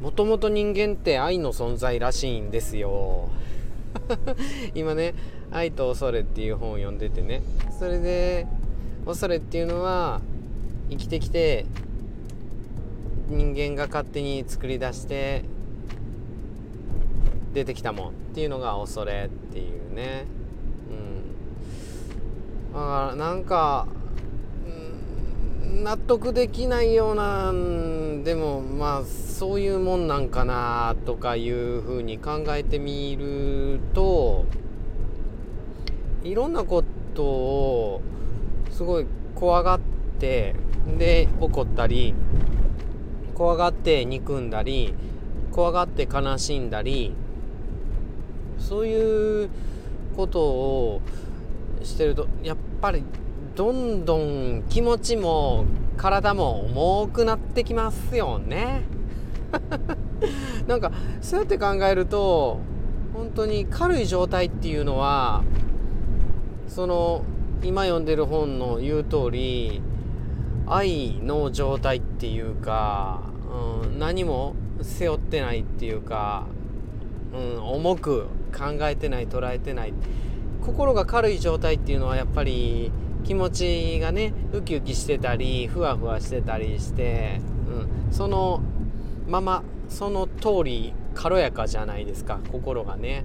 もともと人間って愛の存在らしいんですよ。今ね「愛と恐れ」っていう本を読んでてね。それで恐れっていうのは生きてきて人間が勝手に作り出して出てきたもんっていうのが恐れっていうね。うん。だからなんか納得できないようなでもまあそういうもんなんかなとかいうふうに考えてみるといろんなことをすごい怖がってで怒ったり怖がって憎んだり怖がって悲しんだりそういうことをしてるとやっぱりどんどん気持ちも体も重くなってきますよね。なんかそうやって考えると本当に軽い状態っていうのはその今読んでる本の言う通り愛の状態っていうか、うん、何も背負ってないっていうか、うん、重く考えてない捉えてない。心が軽い状態っていうのはやっぱり気持ちがねウキウキしてたりふわふわしてたりして、うん、そのままその通り軽やかじゃないですか心がね。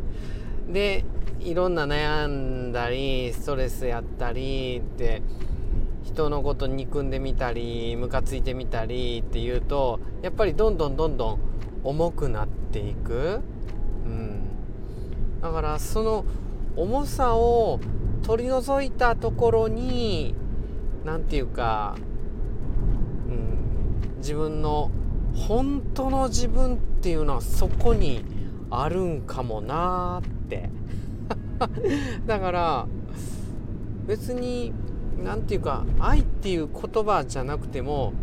でいろんな悩んだりストレスやったりって人のこと憎んでみたりムカついてみたりっていうとやっぱりどんどんどんどん重くなっていく、うん、だからその重さを取り除いたところに何て言うか、うん、自分の本当の自分っていうのはそこにあるんかもなーって。だから別に何て言うか愛っていう言葉じゃなくても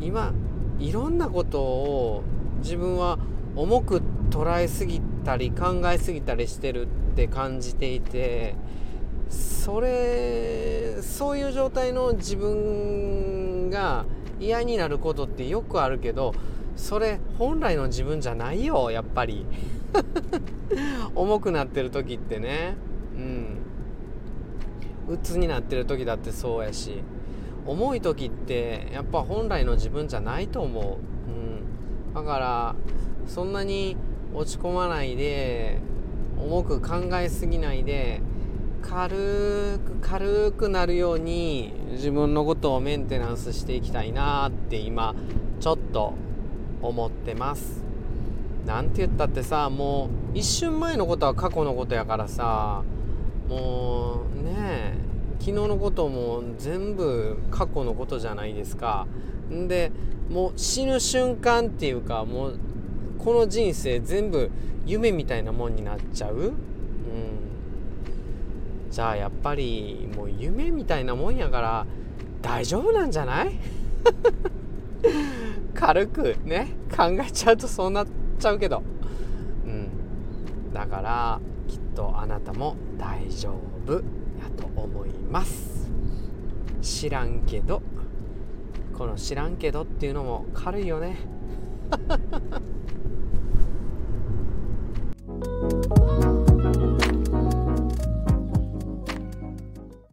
今いろんなことを自分は重く捉えすぎたり考えすぎたりしてるって感じていてそれそういう状態の自分が嫌になることってよくあるけどそれ本来の自分じゃないよやっぱり。重くなってる時ってね。うん。鬱になってる時だってそうやし。重い時ってやっぱ本来の自分じゃないと思う、うん、だからそんなに落ち込まないで重く考えすぎないで軽く軽くなるように自分のことをメンテナンスしていきたいなって今ちょっと思ってます。なんて言ったってさもう一瞬前のことは過去のことやからさもうねえ昨日のことも全部過去のことじゃないですか。んでもう死ぬ瞬間っていうかもうこの人生全部夢みたいなもんになっちゃう。うん。じゃあやっぱりもう夢みたいなもんやから大丈夫なんじゃない？軽くね考えちゃうとそうなっちゃうけど。うん。だからきっとあなたも大丈夫やと思います。知らんけど。この知らんけどっていうのも軽いよね。